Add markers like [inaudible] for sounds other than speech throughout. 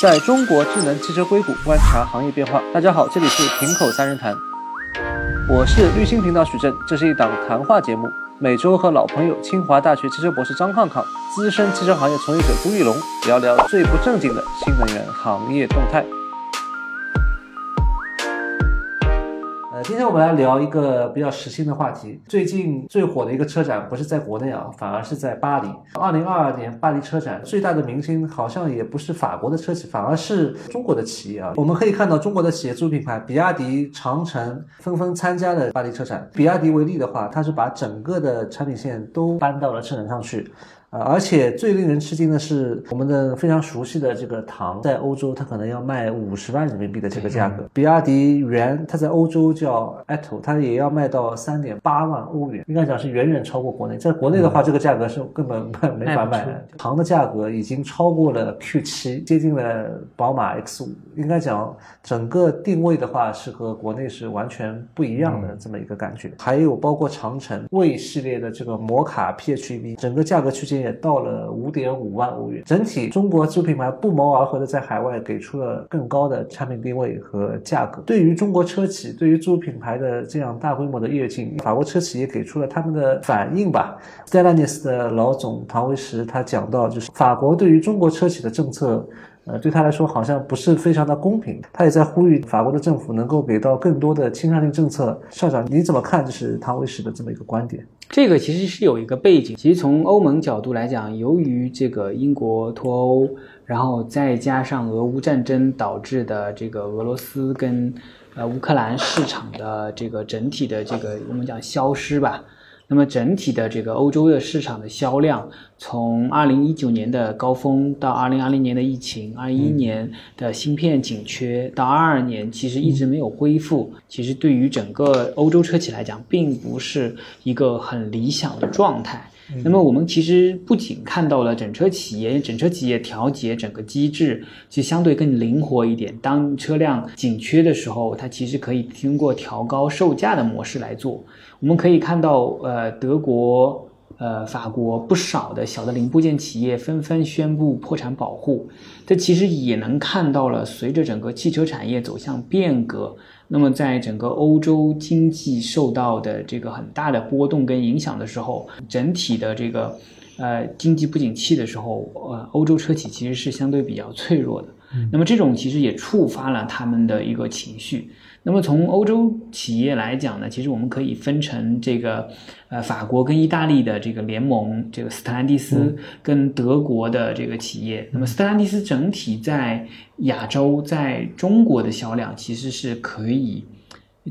在中国智能汽车硅谷观察行业变化。大家好，这里是平口三人谈，我是绿心频道许正，这是一档谈话节目，每周和老朋友清华大学汽车博士张抗抗、资深汽车行业从业者朱玉龙聊聊最不正经的新能源行业动态。今天我们来聊一个比较时兴的话题。最近最火的一个车展不是在国内啊，反而是在巴黎。二零二二年巴黎车展最大的明星好像也不是法国的车企，反而是中国的企业啊。我们可以看到中国的企业自主品牌，比亚迪、长城纷纷参加了巴黎车展。比亚迪为例的话，它是把整个的产品线都搬到了车展上去。呃，而且最令人吃惊的是，我们的非常熟悉的这个唐，在欧洲它可能要卖五十万人民币的这个价格。比亚迪元，它在欧洲叫 Atto，它也要卖到三点八万欧元，应该讲是远远超过国内。在国内的话，这个价格是根本没法卖。唐的价格已经超过了 Q 七，接近了宝马 X 五。应该讲，整个定位的话是和国内是完全不一样的这么一个感觉。还有包括长城魏系列的这个摩卡 PHEV，整个价格区间。也到了五点五万欧元，整体中国自主品牌不谋而合的在海外给出了更高的产品定位和价格。对于中国车企，对于自主品牌的这样大规模的跃进，法国车企也给出了他们的反应吧。Stellantis 的老总唐维时他讲到，就是法国对于中国车企的政策。呃，对他来说好像不是非常的公平，他也在呼吁法国的政府能够给到更多的倾向性政策。校长，你怎么看？就是唐维时的这么一个观点？这个其实是有一个背景，其实从欧盟角度来讲，由于这个英国脱欧，然后再加上俄乌战争导致的这个俄罗斯跟呃乌克兰市场的这个整体的这个我们讲消失吧。那么整体的这个欧洲的市场的销量，从二零一九年的高峰到二零二零年的疫情，二一年的芯片紧缺，到二二年其实一直没有恢复。其实对于整个欧洲车企来讲，并不是一个很理想的状态。那么我们其实不仅看到了整车企业，整车企业调节整个机制，其实相对更灵活一点。当车辆紧缺的时候，它其实可以通过调高售价的模式来做。我们可以看到，呃，德国、呃，法国不少的小的零部件企业纷纷宣布破产保护。这其实也能看到了，随着整个汽车产业走向变革。那么，在整个欧洲经济受到的这个很大的波动跟影响的时候，整体的这个呃经济不景气的时候，呃，欧洲车企其实是相对比较脆弱的。那么，这种其实也触发了他们的一个情绪。那么从欧洲企业来讲呢，其实我们可以分成这个，呃，法国跟意大利的这个联盟，这个斯特兰蒂斯跟德国的这个企业。那么斯特兰蒂斯整体在亚洲，在中国的销量其实是可以。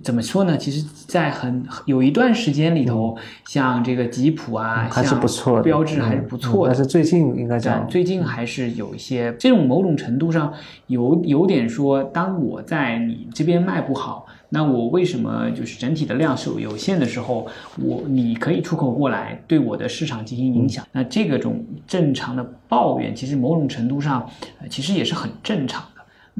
怎么说呢？其实，在很有一段时间里头，像这个吉普啊，还是不错，标志还是不错的。但是最近应该讲，最近还是有一些这种某种程度上有有点说，当我在你这边卖不好，那我为什么就是整体的量是有限的时候，我你可以出口过来，对我的市场进行影响？那这个种正常的抱怨，其实某种程度上，其实也是很正常。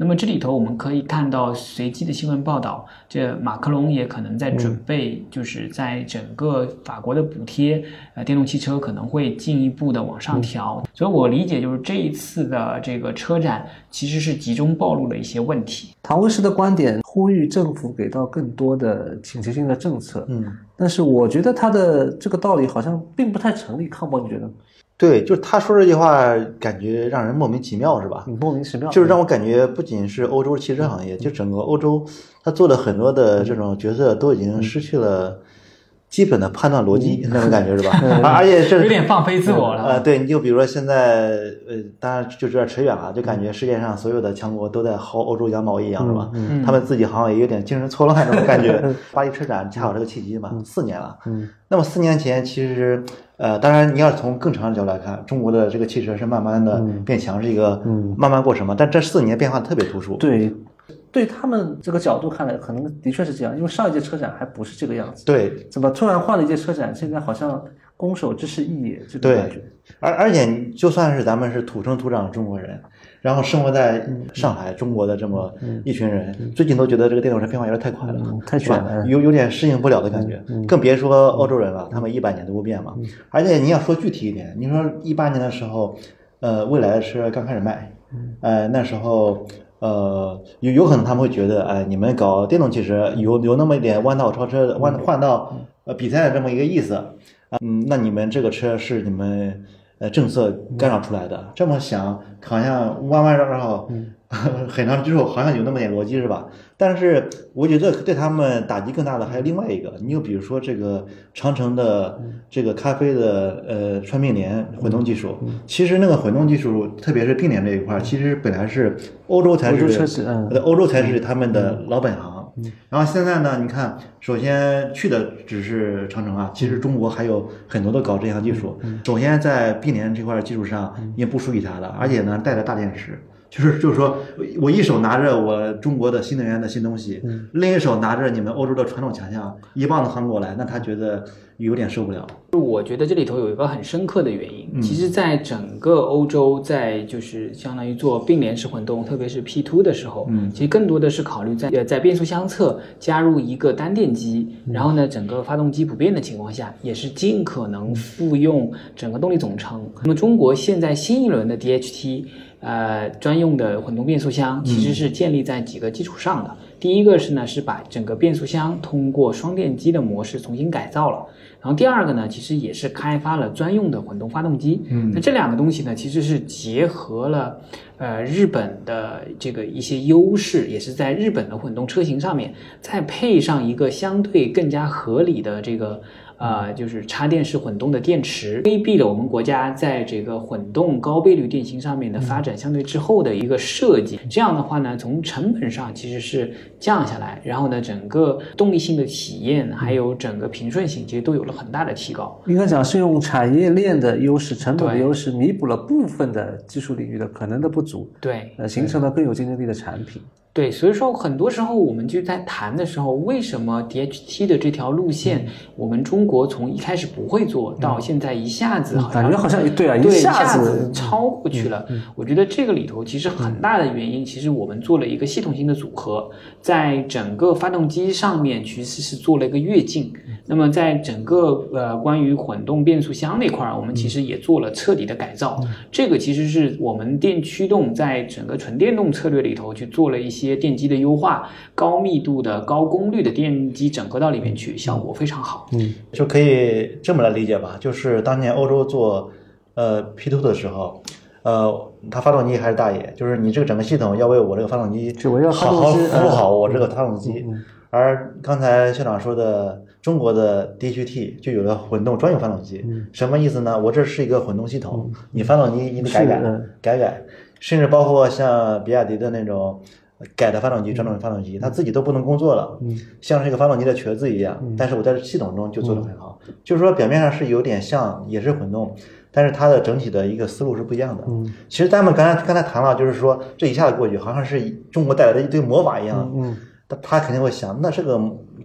那么这里头我们可以看到随机的新闻报道，这马克龙也可能在准备，就是在整个法国的补贴，呃，电动汽车可能会进一步的往上调。所以我理解就是这一次的这个车展其实是集中暴露了一些问题。唐威斯的观点呼吁政府给到更多的倾斜性的政策，嗯，但是我觉得他的这个道理好像并不太成立。康博，你觉得？对，就是他说这句话，感觉让人莫名其妙，是吧？莫名其妙，就是让我感觉不仅是欧洲汽车行业，就整个欧洲，他做的很多的这种决策都已经失去了基本的判断逻辑，[laughs] 那种感觉是吧？[laughs] 而且是有点放飞自我了。呃，对，你就比如说现在，呃，当然就有点扯远了，就感觉世界上所有的强国都在薅欧洲羊毛一样，是吧？他们自己好像也有点精神错乱那种感觉。巴黎车展恰好这个契机嘛，四年了。嗯，那么四年前其实。呃，当然，你要从更长的角度来看，中国的这个汽车是慢慢的变强，是一个慢慢过程嘛。但这四年变化特别突出。对，对他们这个角度看来，可能的确是这样，因为上一届车展还不是这个样子。对，怎么突然换了一届车展，现在好像攻守之势异也，这种感觉。而而且，就算是咱们是土生土长的中国人。然后生活在上海，中国的这么一群人，最近都觉得这个电动车变化有点太快了，太快了，有有点适应不了的感觉。更别说欧洲人了，他们一百年都不变嘛。而且你要说具体一点，你说一八年的时候，呃，未来的车刚开始卖，呃，那时候呃有有可能他们会觉得，哎，你们搞电动汽车有有那么一点弯道超车、弯换道呃比赛的这么一个意思，啊，嗯，那你们这个车是你们呃政策干扰出来的，这么想好像弯弯绕绕。[laughs] 很长之后好像有那么点逻辑是吧？但是我觉得对他们打击更大的还有另外一个，你就比如说这个长城的这个咖啡的呃川并联混动技术，其实那个混动技术，特别是并联这一块，其实本来是欧洲才是欧洲才是他们的老本行。然后现在呢，你看，首先去的只是长城啊，其实中国还有很多的搞这项技术。首先在并联这块技术上也不输于它的，而且呢带着大电池。就是就是说，我一手拿着我中国的新能源的新东西，另一手拿着你们欧洲的传统强项，一棒子横过来，那他觉得有点受不了。我觉得这里头有一个很深刻的原因，其实，在整个欧洲，在就是相当于做并联式混动，特别是 P two 的时候，嗯，其实更多的是考虑在呃在变速箱侧加入一个单电机，然后呢，整个发动机不变的情况下，也是尽可能复用整个动力总成。那么中国现在新一轮的 DHT。呃，专用的混动变速箱其实是建立在几个基础上的。第一个是呢，是把整个变速箱通过双电机的模式重新改造了。然后第二个呢，其实也是开发了专用的混动发动机。嗯，那这两个东西呢，其实是结合了呃日本的这个一些优势，也是在日本的混动车型上面，再配上一个相对更加合理的这个。啊，就是插电式混动的电池，规避了我们国家在这个混动高倍率电芯上面的发展相对滞后的一个设计。这样的话呢，从成本上其实是降下来，然后呢，整个动力性的体验还有整个平顺性，其实都有了很大的提高。应该讲是用产业链的优势、成本的优势，弥补了部分的技术领域的可能的不足，对，呃，形成了更有竞争力的产品。对，所以说很多时候我们就在谈的时候，为什么 DHT 的这条路线，我们中国从一开始不会做到现在一下子感觉好像对啊，一下子超过去了。我觉得这个里头其实很大的原因，其实我们做了一个系统性的组合，在整个发动机上面其实是做了一个跃进。那么在整个呃关于混动变速箱那块儿，我们其实也做了彻底的改造。这个其实是我们电驱动在整个纯电动策略里头去做了一些电机的优化，高密度的高功率的电机整合到里面去，效果非常好。嗯，就可以这么来理解吧，就是当年欧洲做呃 P two 的时候，呃，它发动机还是大爷，就是你这个整个系统要为我这个发动机好好服务好我这个发动机。而刚才校长说的。中国的 DHT 就有了混动专用发动机，什么意思呢？我这是一个混动系统，你发动机你得改改改改，甚至包括像比亚迪的那种改的发动机、传统的发动机，它自己都不能工作了，像是一个发动机的瘸子一样。但是我在系统中就做得很好，就是说表面上是有点像，也是混动，但是它的整体的一个思路是不一样的。其实咱们刚才刚才谈了，就是说这一下子过去，好像是中国带来的一堆魔法一样。他他肯定会想，那这个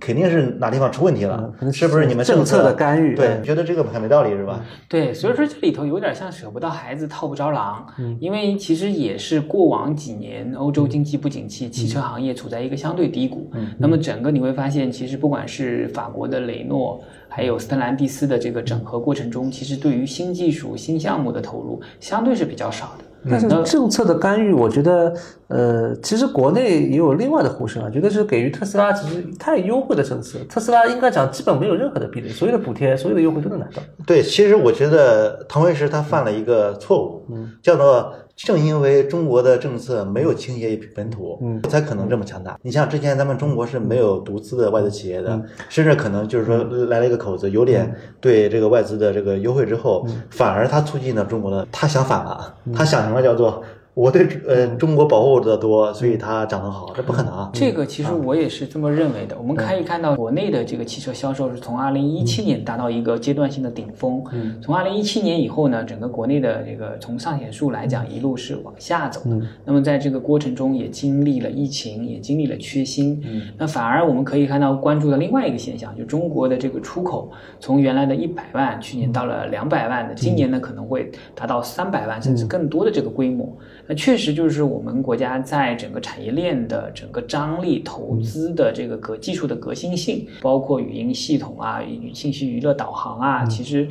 肯定是哪地方出问题了，是不是你们政策的干预？对，觉得这个很没道理，是吧？对，所以说这里头有点像舍不得孩子套不着狼，嗯因为其实也是过往几年欧洲经济不景气，汽车行业处在一个相对低谷。嗯那么整个你会发现，其实不管是法国的雷诺，还有斯特兰蒂斯的这个整合过程中，其实对于新技术、新项目的投入相对是比较少的。但是政策的干预，我觉得，呃，其实国内也有另外的呼声啊，觉得是给予特斯拉其实太优惠的政策，特斯拉应该讲基本没有任何的壁垒，所有的补贴、所有的优惠都能拿到。对，其实我觉得腾威时他犯了一个错误，叫做。正因为中国的政策没有倾斜于本土，嗯，才可能这么强大。你像之前咱们中国是没有独资的外资企业的，甚至可能就是说来了一个口子，有点对这个外资的这个优惠之后，反而它促进了中国的，他想反了，他想什么叫做。我对呃中国保护的多，所以它长得好，这不可能啊。这个其实我也是这么认为的。我们可以看到国内的这个汽车销售是从二零一七年达到一个阶段性的顶峰，从二零一七年以后呢，整个国内的这个从上险数来讲一路是往下走。那么在这个过程中也经历了疫情，也经历了缺芯。那反而我们可以看到关注的另外一个现象，就中国的这个出口从原来的一百万，去年到了两百万的，今年呢可能会达到三百万甚至更多的这个规模。那确实就是我们国家在整个产业链的整个张力、投资的这个革技术的革新性，包括语音系统啊、信息娱乐导航啊，其实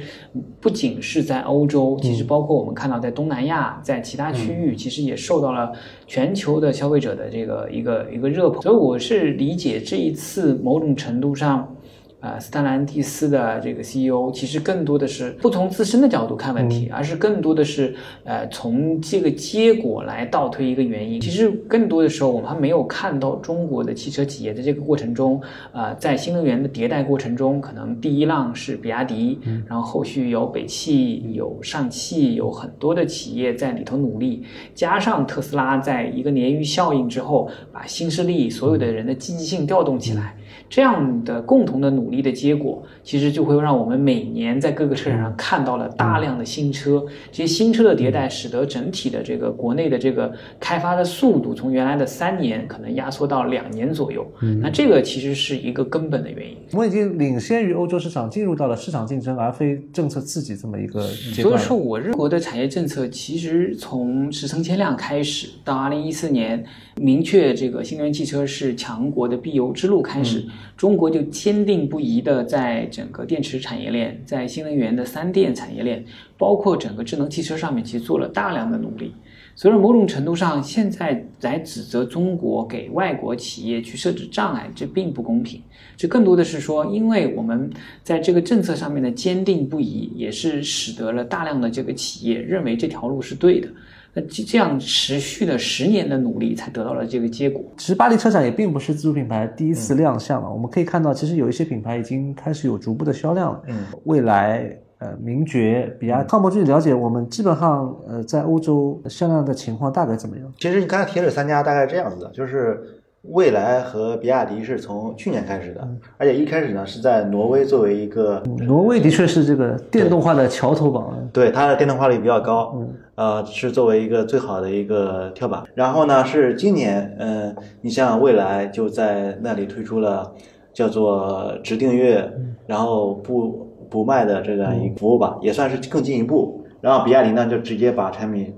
不仅是在欧洲，其实包括我们看到在东南亚，在其他区域，其实也受到了全球的消费者的这个一个一个热捧。所以我是理解这一次某种程度上。呃，斯特兰蒂斯的这个 CEO 其实更多的是不从自身的角度看问题，而是更多的是呃从这个结果来倒推一个原因。其实更多的时候，我们还没有看到中国的汽车企业的这个过程中，呃，在新能源的迭代过程中，可能第一浪是比亚迪，然后后续有北汽、有上汽，有很多的企业在里头努力，加上特斯拉在一个鲶鱼效应之后，把新势力所有的人的积极性调动起来。这样的共同的努力的结果，其实就会让我们每年在各个车展上看到了大量的新车。这些新车的迭代，使得整体的这个国内的这个开发的速度，从原来的三年可能压缩到两年左右。嗯那这个其实是一个根本的原因。我们已经领先于欧洲市场，进入到了市场竞争而非政策刺激这么一个阶段。所以说，我认为的产业政策其实从十成千辆开始，到二零一四年明确这个新能源汽车是强国的必由之路开始。中国就坚定不移的在整个电池产业链、在新能源的三电产业链，包括整个智能汽车上面，其实做了大量的努力。所以说，某种程度上，现在来指责中国给外国企业去设置障碍，这并不公平。这更多的是说，因为我们在这个政策上面的坚定不移，也是使得了大量的这个企业认为这条路是对的。那这这样持续了十年的努力，才得到了这个结果。其实巴黎车展也并不是自主品牌第一次亮相了，我们可以看到，其实有一些品牌已经开始有逐步的销量了。嗯，蔚来、呃，名爵、比亚迪。汤博，据了解，我们基本上呃在欧洲销量的情况大概怎么样？其实你刚才提了三家大概这样子的，就是。蔚来和比亚迪是从去年开始的，而且一开始呢是在挪威作为一个，挪威的确是这个电动化的桥头堡，对它的电动化率比较高，呃是作为一个最好的一个跳板。然后呢是今年，嗯，你像未来就在那里推出了叫做直订阅，然后不不卖的这样一个服务吧，也算是更进一步。然后比亚迪呢就直接把产品。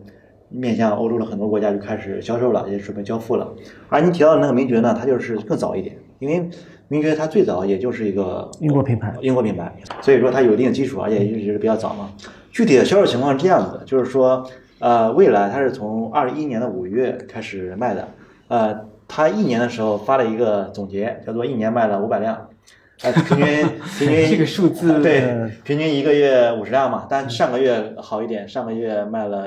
面向欧洲的很多国家就开始销售了，也准备交付了。而你提到的那个名爵呢，它就是更早一点，因为名爵它最早也就是一个英国品牌，英国品牌，所以说它有一定基础，而且一直比较早嘛。具体的销售情况是这样子的，就是说，呃，蔚来它是从二一年的五月开始卖的，呃，它一年的时候发了一个总结，叫做一年卖了五百辆。呃，平均 [laughs] 平均这个数字对，平均一个月五十辆嘛。但上个月好一点，上个月卖了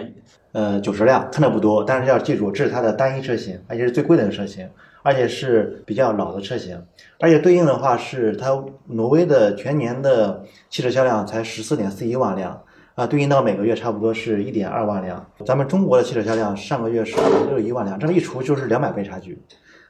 呃九十辆，真的不多。但是要记住，这是它的单一车型，而且是最贵的车型，而且是比较老的车型。而且对应的话是它挪威的全年的汽车销量才十四点四一万辆啊，对应到每个月差不多是一点二万辆。咱们中国的汽车销量上个月是六一万辆，这么一除就是两百倍差距。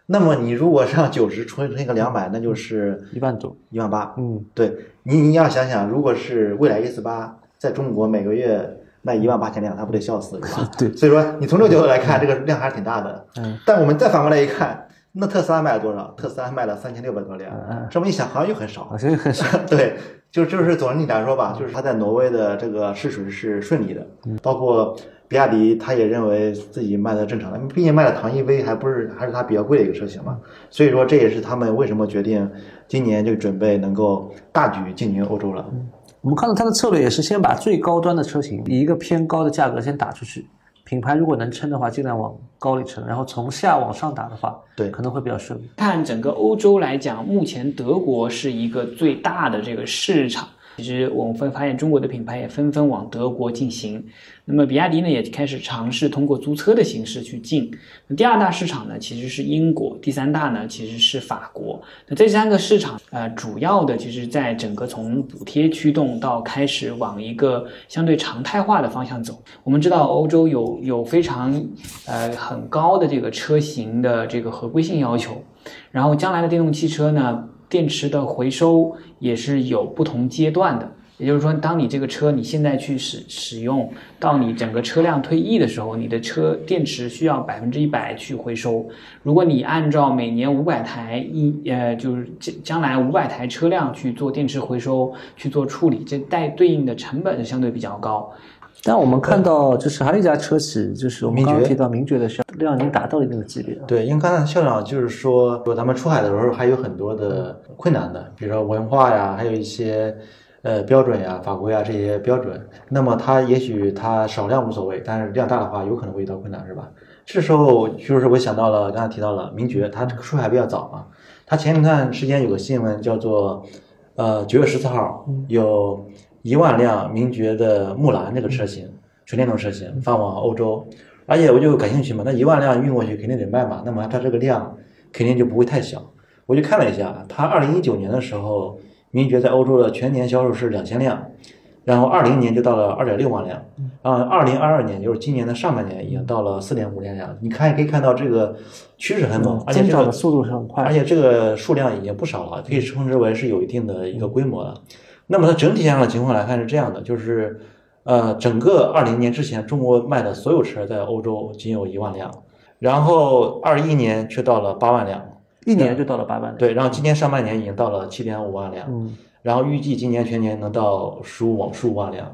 那么你如果上九十除乘一个两百，那就是一万多，一万八。嗯，对你你要想想，如果是蔚来 E 四八在中国每个月卖一万八千辆，他不得笑死，是吧？[laughs] 对，所以说你从这个角度来看，这个量还是挺大的。嗯，但我们再反过来一看，那特斯拉卖了多少？特斯拉卖了三千六百多辆，这么一想好像又很少，好像又很少。[laughs] 对，就就是总体来说吧，就是它在挪威的这个试水是顺利的，包括。比亚迪他也认为自己卖的正常的，毕竟卖的唐 EV 还不是还是它比较贵的一个车型嘛，所以说这也是他们为什么决定今年就准备能够大举进军欧洲了。我们看到它的策略也是先把最高端的车型以一个偏高的价格先打出去，品牌如果能撑的话，尽量往高里撑，然后从下往上打的话，对，可能会比较顺利。看整个欧洲来讲，目前德国是一个最大的这个市场。其实我们会发现，中国的品牌也纷纷往德国进行。那么，比亚迪呢，也开始尝试通过租车的形式去进。第二大市场呢，其实是英国；第三大呢，其实是法国。那这三个市场，呃，主要的其实在整个从补贴驱动到开始往一个相对常态化的方向走。我们知道，欧洲有有非常呃很高的这个车型的这个合规性要求，然后将来的电动汽车呢。电池的回收也是有不同阶段的，也就是说，当你这个车你现在去使使用，到你整个车辆退役的时候，你的车电池需要百分之一百去回收。如果你按照每年五百台一呃，就是将将来五百台车辆去做电池回收去做处理，这带对应的成本相对比较高。但我们看到，就是还有一家车企，就是我们刚刚提到名爵的销量已经达到一定的级别了。对，因为刚才校长就是说，说咱们出海的时候还有很多的困难的，比如说文化呀，还有一些呃标准呀、法规呀这些标准。那么它也许它少量无所谓，但是量大的话有可能会遇到困难，是吧？这时候就是我想到了刚才提到了名爵，它这个出海比较早嘛，它前一段时间有个新闻叫做，呃九月十四号有一万辆名爵的木兰这个车型，纯电动车型发往欧洲，而且我就感兴趣嘛，那一万辆运过去肯定得卖嘛，那么它这个量肯定就不会太小。我就看了一下，它二零一九年的时候，名爵在欧洲的全年销售是两千辆，然后二零年就到了二点六万辆，啊，二零二二年就是今年的上半年已经到了四点五万辆。你看可以看到这个趋势很猛，而且这个速度是很快而且这个数量已经不少了，可以称之为是有一定的一个规模了。那么它整体上的情况来看是这样的，就是呃，整个二零年之前，中国卖的所有车在欧洲仅有一万辆，然后二一年却到了八万辆，一年就到了八万辆。对，然后今年上半年已经到了七点五万辆，嗯，然后预计今年全年能到十五十五万辆，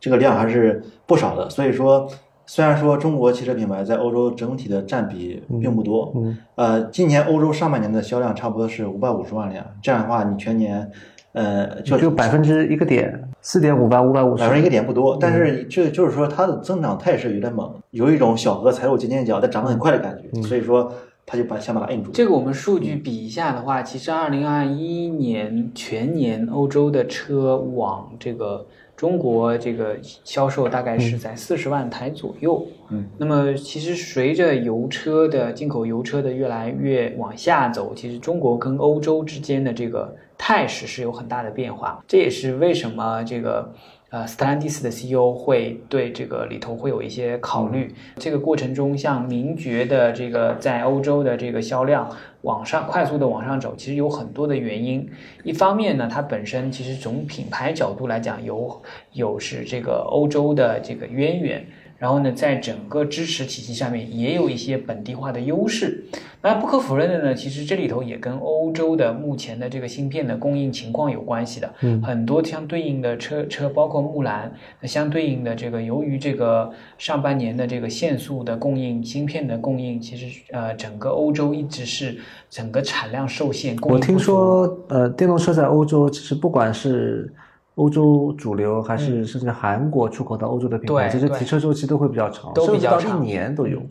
这个量还是不少的。所以说，虽然说中国汽车品牌在欧洲整体的占比并不多，嗯，呃，今年欧洲上半年的销量差不多是五百五十万辆，这样的话，你全年，呃，就就百分之一个点，四点五八五百五十。百分之一个点不多，但是就就是说它的增长态势有点猛，有一种小额财务尖尖角，但涨得很快的感觉，所以说他就把想把它摁住。这个我们数据比一下的话，其实二零二一年全年欧洲的车往这个中国这个销售大概是在四十万台左右。嗯，那么其实随着油车的进口油车的越来越往下走，其实中国跟欧洲之间的这个态势是有很大的变化。这也是为什么这个。呃，斯特兰蒂斯的 CEO 会对这个里头会有一些考虑。这个过程中，像名爵的这个在欧洲的这个销量往上快速的往上走，其实有很多的原因。一方面呢，它本身其实从品牌角度来讲，有有是这个欧洲的这个渊源。然后呢，在整个支持体系上面也有一些本地化的优势。那不可否认的呢，其实这里头也跟欧洲的目前的这个芯片的供应情况有关系的。嗯很多相对应的车车，包括木兰，那相对应的这个，由于这个上半年的这个限速的供应、芯片的供应，其实呃，整个欧洲一直是整个产量受限。供应我听说，呃，电动车在欧洲，其实不管是欧洲主流，还是甚至韩国出口到欧洲的品牌，其实提车周期都会比较长，都比较长甚至到一年都有。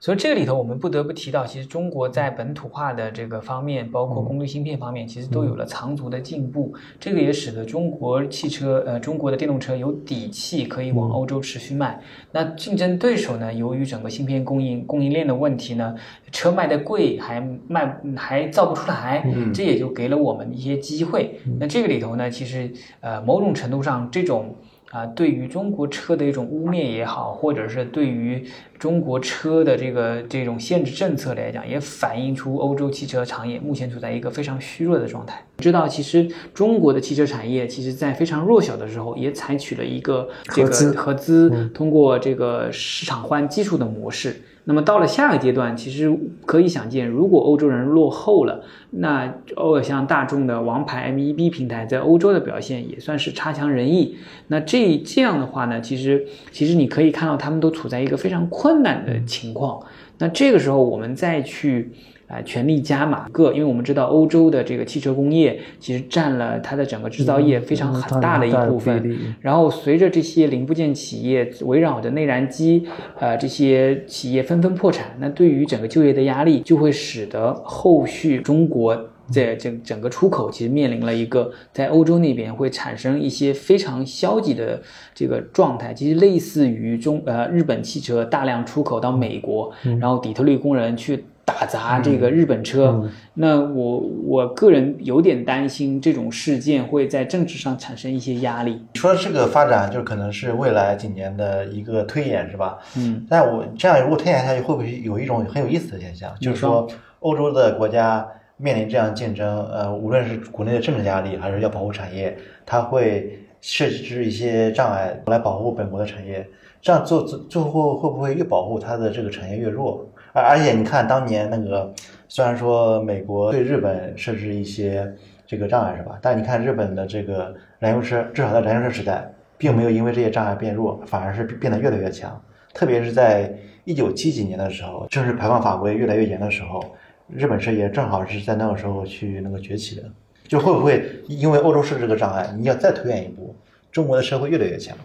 所以这个里头，我们不得不提到，其实中国在本土化的这个方面，包括功率芯片方面，其实都有了长足的进步。这个也使得中国汽车，呃，中国的电动车有底气可以往欧洲持续卖。那竞争对手呢，由于整个芯片供应供应链的问题呢，车卖的贵，还卖还造不出来，这也就给了我们一些机会。那这个里头呢，其实呃，某种程度上这种。啊，对于中国车的一种污蔑也好，或者是对于中国车的这个这种限制政策来讲，也反映出欧洲汽车行业目前处在一个非常虚弱的状态。知道，其实中国的汽车产业，其实在非常弱小的时候，也采取了一个这个合资合资，通过这个市场换技术的模式。那么到了下个阶段，其实可以想见，如果欧洲人落后了，那偶尔像大众的王牌 MEB 平台在欧洲的表现也算是差强人意。那这这样的话呢，其实其实你可以看到他们都处在一个非常困难的情况。那这个时候我们再去。啊，全力加码个，因为我们知道欧洲的这个汽车工业其实占了它的整个制造业非常很大的一部分。然后随着这些零部件企业围绕着内燃机，呃，这些企业纷纷破产，那对于整个就业的压力，就会使得后续中国在整整个出口其实面临了一个在欧洲那边会产生一些非常消极的这个状态，其实类似于中呃日本汽车大量出口到美国，然后底特律工人去。打砸这个日本车，那我我个人有点担心这种事件会在政治上产生一些压力。你说的这个发展，就可能是未来几年的一个推演，是吧？嗯，但我这样如果推演下去，会不会有一种很有意思的现象，就是说欧洲的国家面临这样竞争，呃，无论是国内的政治压力，还是要保护产业，它会设置一些障碍来保护本国的产业，这样做最最后会不会越保护它的这个产业越弱？而而且你看当年那个，虽然说美国对日本设置一些这个障碍是吧？但你看日本的这个燃油车，至少在燃油车时代，并没有因为这些障碍变弱，反而是变得越来越强。特别是在一九七几年的时候，正式排放法规越来越严的时候，日本车也正好是在那个时候去那个崛起的。就会不会因为欧洲设置这个障碍，你要再推远一步，中国的车会越来越强？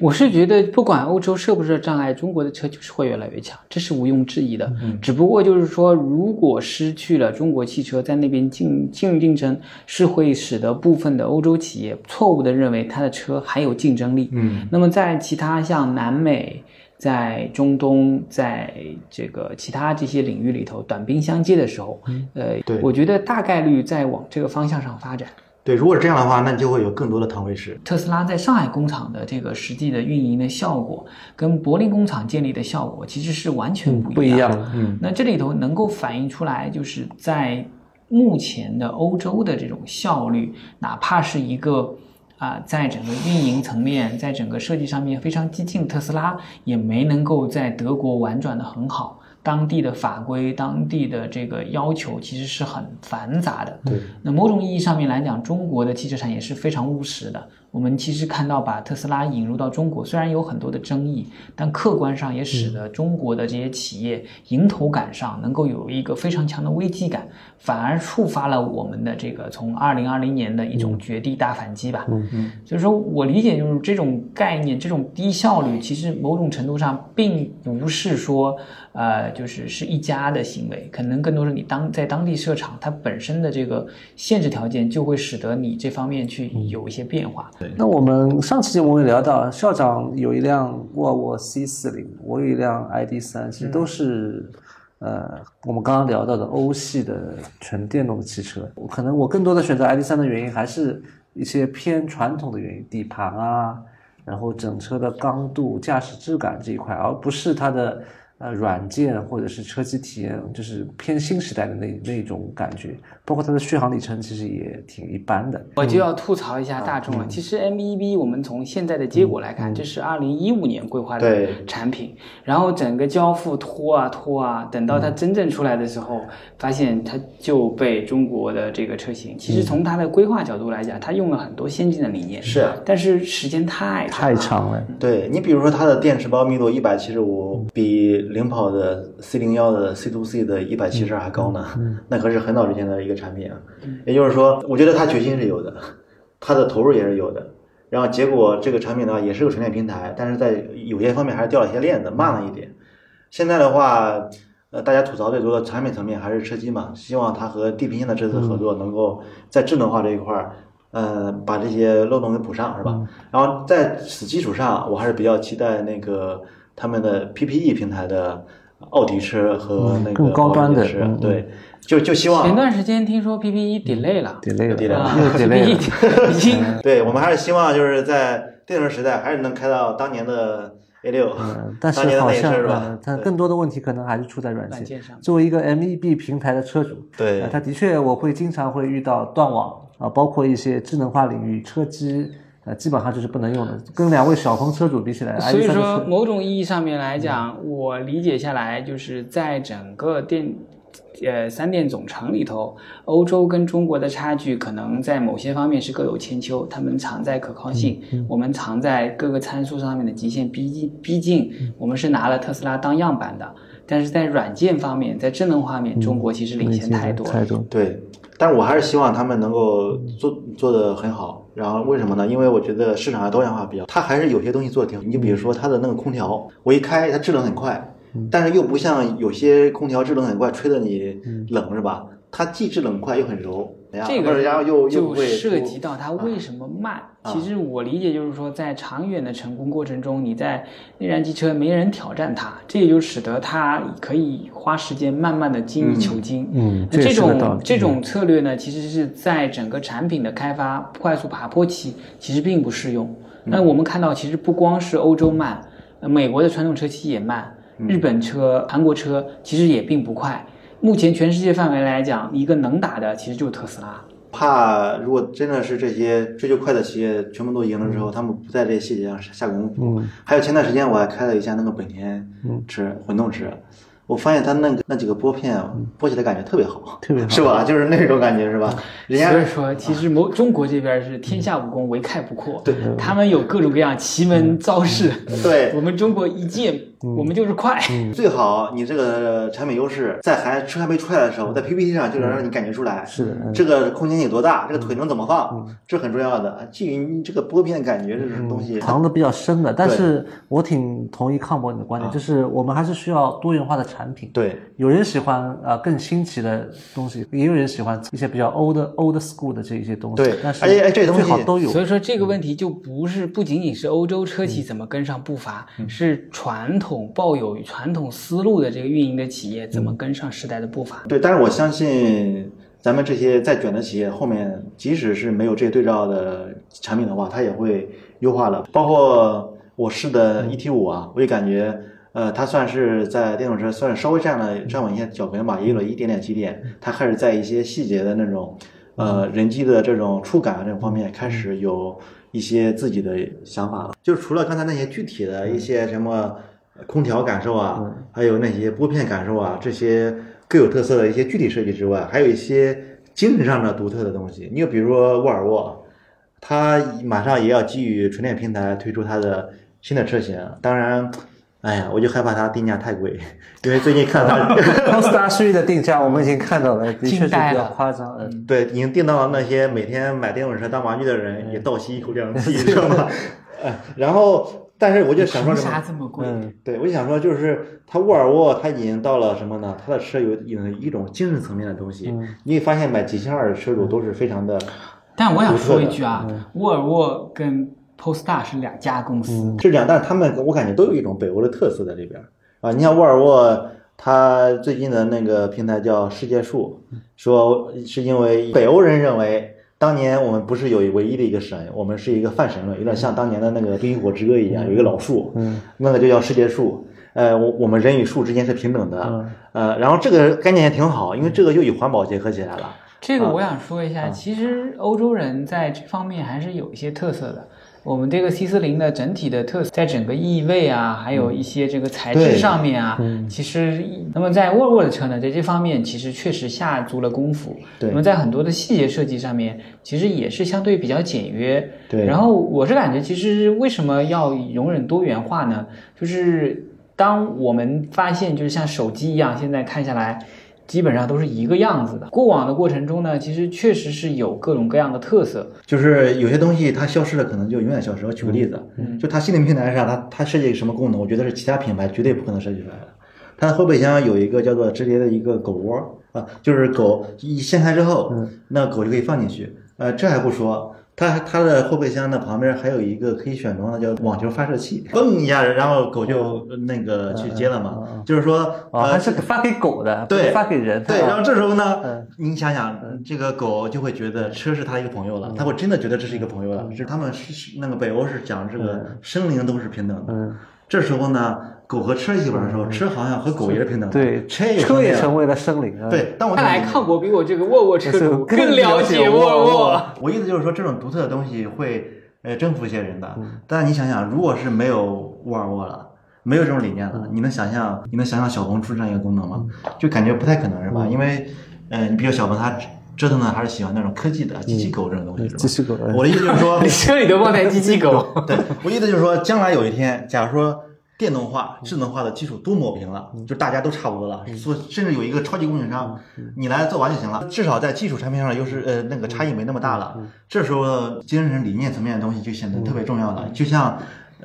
我是觉得，不管欧洲设不设障碍，中国的车就是会越来越强，这是毋庸置疑的。嗯，只不过就是说，如果失去了中国汽车在那边竞竞竞争，是会使得部分的欧洲企业错误的认为它的车还有竞争力。嗯，那么在其他像南美、在中东、在这个其他这些领域里头短兵相接的时候，呃，对我觉得大概率在往这个方向上发展。对，如果是这样的话，那就会有更多的腾位式。特斯拉在上海工厂的这个实际的运营的效果，跟柏林工厂建立的效果其实是完全不不一样一样的。嗯，那这里头能够反映出来，就是在目前的欧洲的这种效率，哪怕是一个啊、在整个运营层面，在整个设计上面非常激进，特斯拉也没能够在德国玩转的很好。当地的法规、当地的这个要求其实是很繁杂的。对，那某种意义上面来讲，中国的汽车产业是非常务实的。我们其实看到把特斯拉引入到中国，虽然有很多的争议，但客观上也使得中国的这些企业迎头赶上，能够有一个非常强的危机感，反而触发了我们的这个从二零二零年的一种绝地大反击吧。嗯嗯，所以说我理解就是这种概念，这种低效率，其实某种程度上并不是说，呃，就是是一家的行为，可能更多是你当在当地设厂，它本身的这个限制条件就会使得你这方面去有一些变化。那我们上期节目也聊到，校长有一辆沃尔沃 C 四零，我有一辆 ID 三，其实都是、呃我们刚刚聊到的欧系的纯电动的汽车。可能我更多的选择 ID 三的原因，还是一些偏传统的原因，底盘啊，然后整车的刚度、驾驶质感这一块，而不是它的。呃，软件或者是车机体验，就是偏新时代的那那种感觉，包括它的续航里程其实也挺一般的。我就要吐槽一下大众了。其实 MEB 我们从现在的结果来看，这是二零一五年规划的产品，然后整个交付拖啊拖啊，等到它真正出来的时候，发现它就被中国的这个车型，其实从它的规划角度来讲，它用了很多先进的理念，是，但是时间太长太长了，对你比如说它的电池包密度一百七十五，比领跑的 C 零幺的 C to C 的一百七十二还高呢，[laughs] 那可是很早之前的一个产品啊。也就是说，我觉得他决心是有的，他的投入也是有的。然后结果这个产品的话也是个纯电平台，但是在有些方面还是掉了一些链子，慢了一点。现在的话，呃，大家吐槽最多的产品层面还是车机嘛，希望它和地平线的这次合作能够在智能化这一块儿，呃，把这些漏洞给补上，是吧？然后在此基础上，我还是比较期待那个他们的 PPE 平台的奥迪车和那个更高端的车对，就就希望前段时间听说 PPE delay 了，delay 了 delay 了。啊又 delay 了。，PPE 已经。对我们还是希望就是在电动时代还是能开到当年的 A 六、嗯，但是当年的好像那车是吧。呃？它更多的问题可能还是出在软件。上。作为一个 MEB 平台的车主，对。呃它的确我会经常会遇到断网啊，包括一些智能化领域车机，呃，基本上就是不能用的。跟两位小鹏车主比起来，所以说，某种意义上面来讲，我理解下来，就是在整个电，呃，三电总成里头，欧洲跟中国的差距可能在某些方面是各有千秋。他们藏在可靠性，我们藏在各个参数上面的极限逼近逼近。我们是拿了特斯拉当样板的，但是在软件方面，在智能化面，中国其实领先太多了。太多。对，但是我还是希望他们能够做做得很好。然后为什么呢？因为我觉得市场上多样化比较，它还是有些东西做的挺好。你比如说它的那个空调，我一开它制冷很快，但是又不像有些空调制冷很快，吹得你冷是吧？它既制冷快又很柔，这个然后又又就涉及到它为什么慢。啊其实我理解就是说，在长远的成功过程中，你在内燃机车没人挑战它，这也就使得它可以花时间慢慢的精益求精。嗯这种这种策略呢，其实是在整个产品的开发快速爬坡期，其实并不适用。嗯那我们看到，其实不光是欧洲慢，呃美国的传统车企也慢，嗯日本车、韩国车其实也并不快。目前全世界范围来讲，一个能打的其实就是特斯拉。怕如果真的是这些追求快的企业全部都赢了之后，他们不在这些细节上下功夫。嗯还有前段时间我还开了一下那个本田嗯车混动车，我发现他那个那几个拨片拨起来感觉特别好，特别好 [laughs] 是吧？[laughs] 就是那种感觉是吧？人家所以说，其实某中国这边是天下武功唯快不破，对他们有各种各样奇门招式，对我们中国一剑，我们就是快。最好你这个产品优势在还车还没出来的时候，在 PPT 上就能让你感觉出来，是的嗯这个空间有多大，这个腿能怎么放，这很重要的。基于你这个拨片感觉这种东西，藏的比较深的，但是我挺同意康博你的观点，就是我们还是需要多元化的产品。对有人喜欢啊、呃更新奇的东西，也有人喜欢一些比较 old old school 的这一些东西。对但是而且哎这东西最好都有。所以说这个问题就不是不仅仅是欧洲车企怎么跟上步伐，是传统抱有传统思路的这个运营的企业怎么跟上时代的步伐。对，但是我相信咱们这些在卷的企业后面，即使是没有这些对照的产品的话，它也会优化了。包括我试的 ET 五啊，我也感觉。呃，它算是在电动车算是稍微占了站稳一些脚跟吧，也有了一点点积淀。它开始在一些细节的那种，呃，人机的这种触感这种方面开始有一些自己的想法了。就是除了刚才那些具体的一些什么空调感受啊，还有那些拨片感受啊，这些各有特色的一些具体设计之外，还有一些精神上的独特的东西。你就比如说沃尔沃，它马上也要基于纯电平台推出它的新的车型，当然。哎呀，我就害怕它定价太贵，[laughs] 因为最近看它 Polestar [laughs] 3的定价我们已经看到了，的确是比较夸张。嗯，对，已经定到了那些每天买电动车当玩具的人也倒吸一口凉气，[laughs] 知道吗？哎，然后，但是我就想说凭什么？啥这么贵？嗯对，我就想说，就是它沃尔沃，它已经到了什么呢？它的车有有一种精神层面的东西。你会发现，买几千二的车主都是非常的，但我想说一句嗯啊，沃尔沃跟 Polestar 是两家公司，是这样，但是他们我感觉都有一种北欧的特色在这边儿啊。你像沃尔沃，它最近的那个平台叫世界树，说是因为北欧人认为。当年我们不是有唯一的一个神，我们是一个泛神论，有点像当年的那个《冰与火之歌》一样，有一个老树，嗯，那个就叫世界树。呃，我我们人与树之间是平等的，嗯呃，然后这个概念也挺好，因为这个又与环保结合起来了。这个我想说一下，其实欧洲人在这方面还是有一些特色的。我们这个 C 四零的整体的特色，在整个异味啊，还有一些这个材质上面啊，其实那么在沃尔沃的车呢，在这方面其实确实下足了功夫。对那么在很多的细节设计上面，其实也是相对比较简约。对然后我是感觉，其实为什么要容忍多元化呢？就是当我们发现，就是像手机一样，现在看下来。基本上都是一个样子的。过往的过程中呢，其实确实是有各种各样的特色。就是有些东西它消失了，可能就永远消失。我举个例子，就它心灵平台上，它它设计什么功能，我觉得是其他品牌绝对不可能设计出来的。它的后备箱有一个叫做折叠的一个狗窝啊，就是狗一掀开之后，那狗就可以放进去。呃，这还不说，它它的后备箱的旁边还有一个可以选装的叫网球发射器，[laughs] 嘣一下，然后狗就那个去接了嘛。就是说，啊，呃它，是发给狗的，对发给人。对，然后这时候呢嗯，你想想，这个狗就会觉得车是它一个朋友了，它会真的觉得这是一个朋友了。是他们是是那个北欧是讲这个生灵都是平等的。嗯，这时候呢，狗和车一起玩的时候，车好像和狗也是平等的。对，车也车也成成为了生灵啊。，对，但我看来康博比我这个沃尔沃车 [laughs] 主更更了解沃尔沃。我意思就是说，这种独特的东西会呃征服一些人的。嗯但你想想，如果是没有沃尔沃了，没有这种理念嗯了，你能想象你能想象小鹏出这样一个功能吗？就感觉不太可能是嗯吧？因为呃，你比如小鹏他折腾的还是喜欢那种科技的机器狗这种东西，是吧？机器狗嗯我的意思就是说 [laughs] 你，车里都放台机器狗，对我意思就是说，将来有一天，假如说电动化、智能化的基础都抹平了，就大家都差不多了，所甚至有一个超级供应商，你来做完就行了，至少在技术产品上的优势，呃，那个差异没那么大了。这时候精神理念层面的东西就显得特别重要了，就像。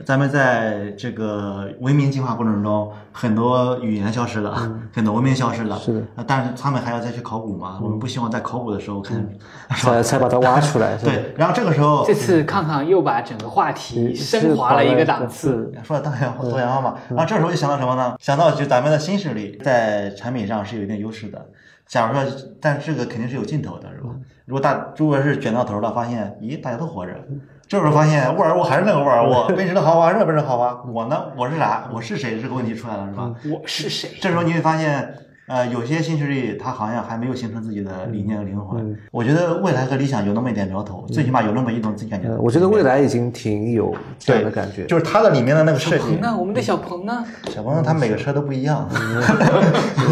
咱们在这个文明进化过程中，很多语言消失了，很多文明消失了，是但是他们还要再去考古嘛？我们不希望在考古的时候看？[laughs] 才才把它挖出来。[laughs] 对，然后这个时候这次康康又把整个话题升华了一个档次。说到多元化多元化嘛，然后这时候就想到什么呢？想到就咱们的新势力在产品上是有一定优势的。假如说，但这个肯定是有尽头的，是吧？如果大如果是卷到头了，发现咦大家都活着，这时候发现沃尔沃还是那个沃尔沃，奔驰的豪华还是奔驰豪华，我呢我是啥？我是谁？这个问题出来了，是吧？我是谁？这时候你会发现，呃，有些新势力它好像还没有形成自己的理念和灵魂。我觉得未来和理想有那么一点苗头，最起码有那么一种自己感觉。我觉得未来已经挺有这样的感觉，就是它的里面的那个设计。那我们的小鹏呢？小鹏它每个车都不一样。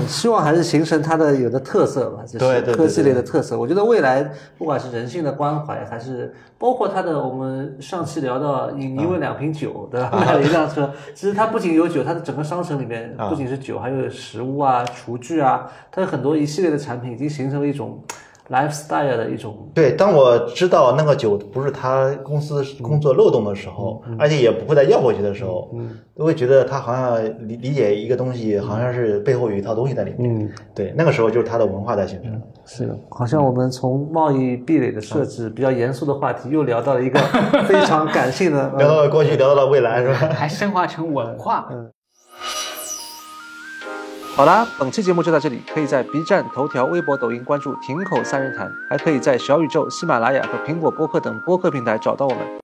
希望还是形成它的有的特色吧，就是科技类的特色。我觉得未来不管是人性的关怀，还是包括它的，我们上期聊到你因为两瓶酒，对吧？买了一辆车，其实它不仅有酒，它的整个商城里面不仅是酒，还有食物啊、厨具啊，它有很多一系列的产品，已经形成了一种。lifestyle 的一种对，当我知道那个酒不是他公司工作漏洞的时候，而且也不会再要回去的时候，都会觉得他好像理理解一个东西，好像是背后有一套东西在里面。嗯，对，那个时候就是他的文化在形成。是的，好像我们从贸易壁垒的设置比较严肃的话题，又聊到了一个非常感性的，[laughs] 聊到了过去，聊到了未来，是吧？还升华成文化。嗯。好啦，本期节目就到这里。可以在 B 站、头条、微博、抖音关注“亭口三人谈”，还可以在小宇宙、喜马拉雅和苹果播客等播客平台找到我们。